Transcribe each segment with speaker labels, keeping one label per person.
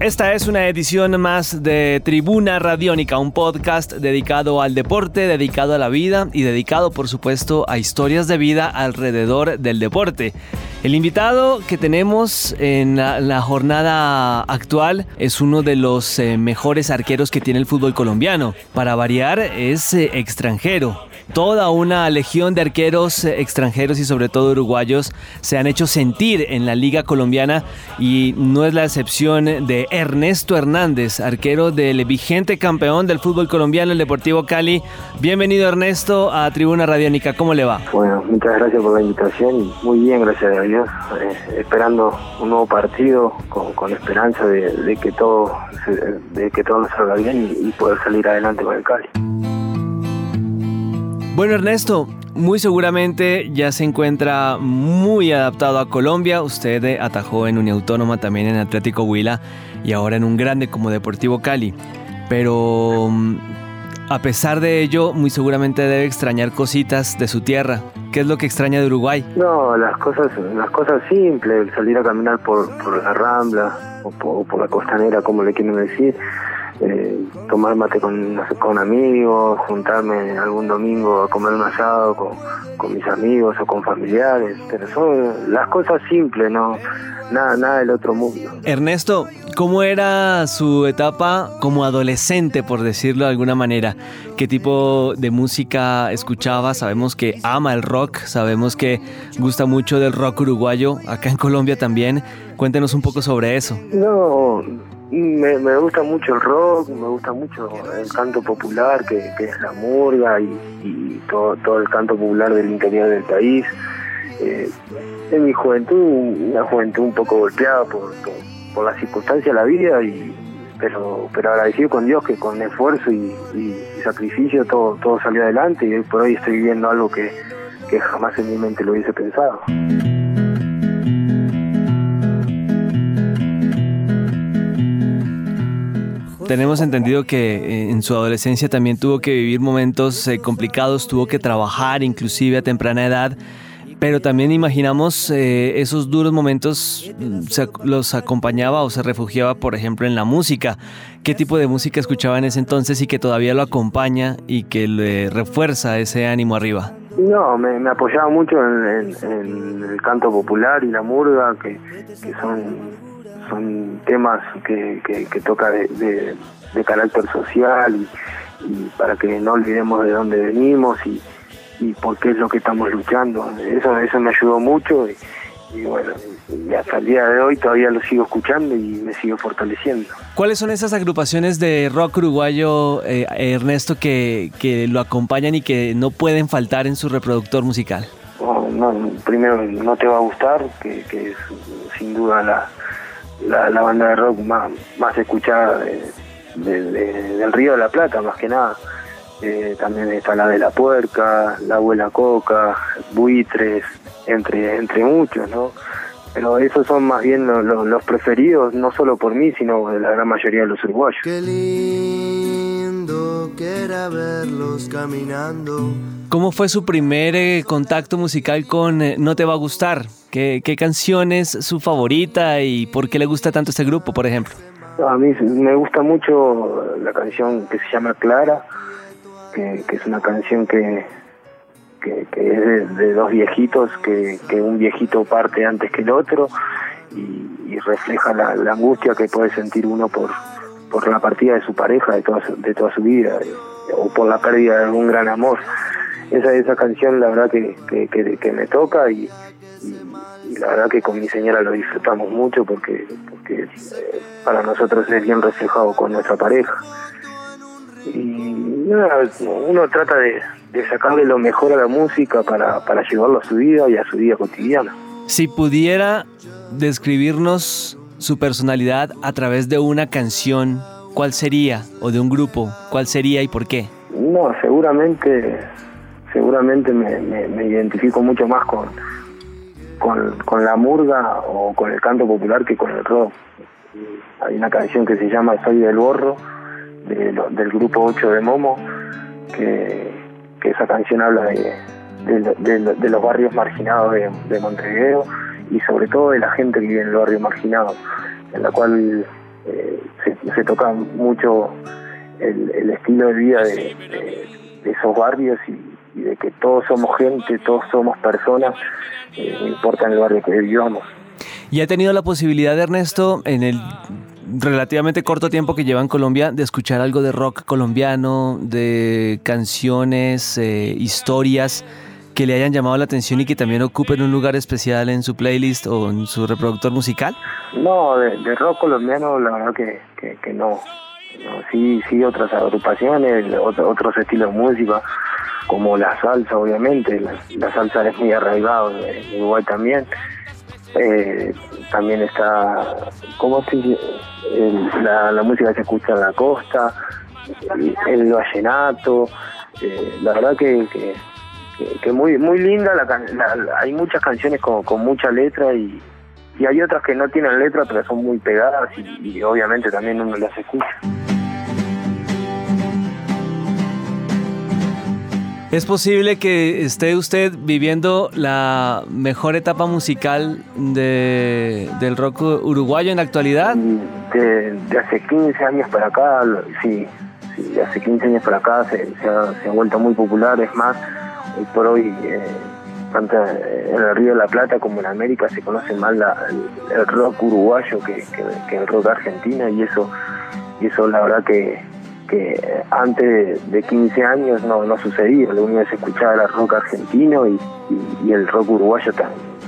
Speaker 1: Esta es una edición más de Tribuna Radiónica, un podcast dedicado al deporte, dedicado a la vida y dedicado, por supuesto, a historias de vida alrededor del deporte. El invitado que tenemos en la, jornada actual es uno de los eh, mejores arqueros que tiene el fútbol colombiano. Para variar, es eh, extranjero toda una legión de arqueros eh, extranjeros y sobre todo uruguayos se han hecho sentir en la liga colombiana y no es la excepción de Ernesto Hernández, arquero del vigente campeón del fútbol colombiano, el Deportivo Cali. Bienvenido Ernesto a Tribuna Radiónica, ¿cómo le va?
Speaker 2: Bueno, muchas gracias por la invitación y muy bien, gracias a Dios, eh, esperando un nuevo partido con, esperanza de, que todo de que todo salga bien y poder salir adelante con el Cali.
Speaker 1: Bueno, Ernesto, muy seguramente ya se encuentra muy adaptado a Colombia. Usted atajó en Uniautónoma, también en Atlético Huila y ahora en un grande como Deportivo Cali. Pero mm, a pesar de ello, muy seguramente debe extrañar cositas de su tierra. ¿Qué es lo que extraña de Uruguay?
Speaker 2: No, las cosas, las cosas simples, salir a caminar por, la Rambla o por la costanera, como le quieren decir eh, tomar mate con, con amigos, juntarme algún domingo a comer un asado con, con mis amigos o con familiares, pero son las cosas simples, no nada, nada del otro mundo.
Speaker 1: Ernesto, ¿cómo era su etapa como adolescente, por decirlo de alguna manera? ¿Qué tipo de música escuchaba? Sabemos que ama el rock, sabemos que gusta mucho del rock uruguayo, acá en Colombia también. Cuéntenos un poco sobre eso.
Speaker 2: No, me, me, gusta mucho el rock, me gusta mucho el canto popular, que, es la murga y, todo, todo el canto popular del interior del país. Eh, en mi juventud, una juventud un poco golpeada por, por, las circunstancias de la vida, y, pero, pero agradecido con Dios que con esfuerzo y, sacrificio todo, todo salió adelante y hoy por hoy estoy viviendo algo que, que jamás en mi mente lo hubiese pensado.
Speaker 1: Tenemos entendido que eh, en su adolescencia también tuvo que vivir momentos eh, complicados, tuvo que trabajar inclusive a temprana edad, pero también imaginamos eh, esos duros momentos mm, los acompañaba o se refugiaba, por ejemplo, en la música. ¿Qué tipo de música escuchaba en ese entonces y que todavía lo acompaña y que le refuerza ese ánimo arriba?
Speaker 2: No, me, apoyaba mucho en, el canto popular y la murga, que son son temas que, que, toca de, de, carácter social y, para que no olvidemos de dónde venimos y, y por qué es lo que estamos luchando. Eso, eso me ayudó mucho y, bueno, y hasta el día de hoy todavía lo sigo escuchando y me sigo fortaleciendo.
Speaker 1: ¿Cuáles son esas agrupaciones de rock uruguayo, eh, Ernesto, que, que lo acompañan y que no pueden faltar en su reproductor musical?
Speaker 2: Oh, no, primero, no te va a gustar, que, que es sin duda la, la, la banda de rock más, más escuchada del Río de la Plata, más que nada. Eh, también está la de la puerca, la abuela coca, buitres, entre, entre muchos, ¿no? Pero esos son más bien los preferidos, no solo por mí, sino de la gran mayoría de los uruguayos.
Speaker 3: Qué lindo que era verlos caminando.
Speaker 1: ¿Cómo fue su primer eh, contacto musical con eh, No Te Va a Gustar? ¿Qué, canción es su favorita y por qué le gusta tanto este grupo, por ejemplo?
Speaker 2: A mí me gusta mucho la canción que se llama Clara, que, es una canción que, que, es de, dos viejitos, que, un viejito parte antes que el otro y, refleja la, angustia que puede sentir uno por, por la partida de su pareja de toda su, de toda su vida o por la pérdida de algún gran amor. Esa, esa canción la verdad que, que me toca y, la verdad que con mi señora lo disfrutamos mucho porque, porque eh, para nosotros es bien reflejado con nuestra pareja. Y uno trata de, sacarle lo mejor a la música para, para llevarlo a su vida y a su vida cotidiana.
Speaker 1: Si pudiera describirnos su personalidad a través de una canción, ¿cuál sería? ¿O de un grupo? ¿Cuál sería y por qué?
Speaker 2: No, seguramente, seguramente me identifico mucho más con, con, con la murga o con el canto popular que con el rock. Hay una canción que se llama Soy del Borro, del grupo 8 de Momo, que, esa canción habla de, de, los barrios marginados de, Montevideo y sobre todo de la gente que vive en el barrio marginado, en la cual eh, se, toca mucho el, estilo de vida de, esos barrios y, de que todos somos gente, todos somos personas, eh, no importa en el barrio que vivamos.
Speaker 1: ¿Y ha tenido la posibilidad, Ernesto, en el relativamente corto tiempo que lleva en Colombia, de escuchar algo de rock colombiano, de canciones, eh, historias que le hayan llamado la atención y que también ocupen un lugar especial en su playlist o en su reproductor musical?
Speaker 2: No, de, rock colombiano la verdad que, que, no. Sí, sí, otras agrupaciones, otros estilos de como la salsa, obviamente. La, salsa es muy arraigada en Uruguay también. Eh, también está, ¿cómo se la, la, música que se escucha en la costa, el vallenato, eh, la verdad que, que, muy muy linda, la, hay muchas canciones con, con mucha letra y, y hay otras que no tienen letra pero son muy pegadas y, y obviamente también uno las escucha.
Speaker 1: ¿Es posible que esté usted viviendo la mejor etapa musical de, del rock uruguayo en la actualidad?
Speaker 2: De, hace 15 años para acá, sí, de hace 15 años para acá se, ha, vuelto muy popular, es más, hoy por hoy, eh, tanto en el Río de la Plata como en América se conoce más el, rock uruguayo que, que el rock argentino y eso, y eso la verdad que que antes de 15 años no, no sucedía, lo único que se escuchaba el rock argentino y, el rock uruguayo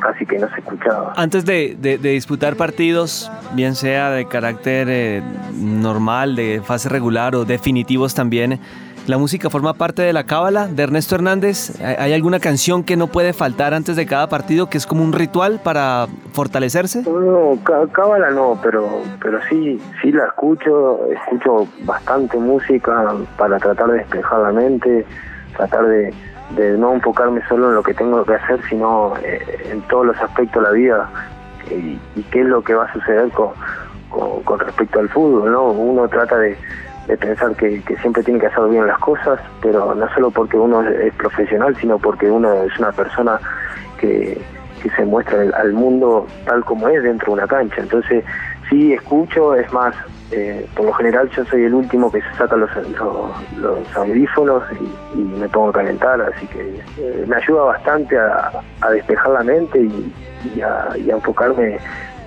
Speaker 2: casi que no se escuchaba.
Speaker 1: Antes de, disputar partidos, bien sea de carácter eh, normal, de fase regular o definitivos también, ¿La música forma parte de la cábala de Ernesto Hernández? ¿Hay alguna canción que no puede faltar antes de cada partido que es como un ritual para fortalecerse?
Speaker 2: No, cábala no, pero pero sí sí la escucho, escucho bastante música para tratar de despejar la mente, tratar de, no enfocarme solo en lo que tengo que hacer, sino eh, en todos los aspectos de la vida y, qué es lo que va a suceder con, con respecto al fútbol, ¿no? Uno trata de de pensar que, siempre tiene que hacer bien las cosas, pero no solo porque uno es profesional, sino porque uno es una persona que, se muestra al mundo tal como es dentro de una cancha. Entonces, sí escucho, es más, eh, por lo general yo soy el último que se saca los, los, audífonos y, me pongo a calentar, así que eh, me ayuda bastante a, despejar la mente y, a, enfocarme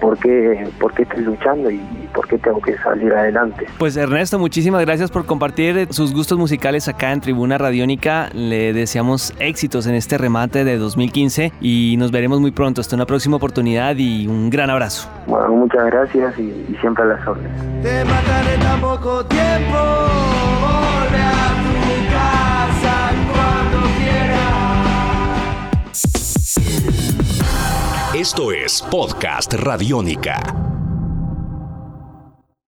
Speaker 2: por qué, por qué estoy luchando y qué tengo que salir adelante.
Speaker 1: Pues Ernesto, muchísimas gracias por compartir sus gustos musicales acá en Tribuna Radiónica. Le deseamos éxitos en este remate de 2015 y nos veremos muy pronto. Hasta una próxima oportunidad y un gran abrazo.
Speaker 2: Bueno, muchas gracias y, siempre a las órdenes. Te mataré tan poco tiempo, a tu casa
Speaker 4: cuando Esto es Podcast Radiónica.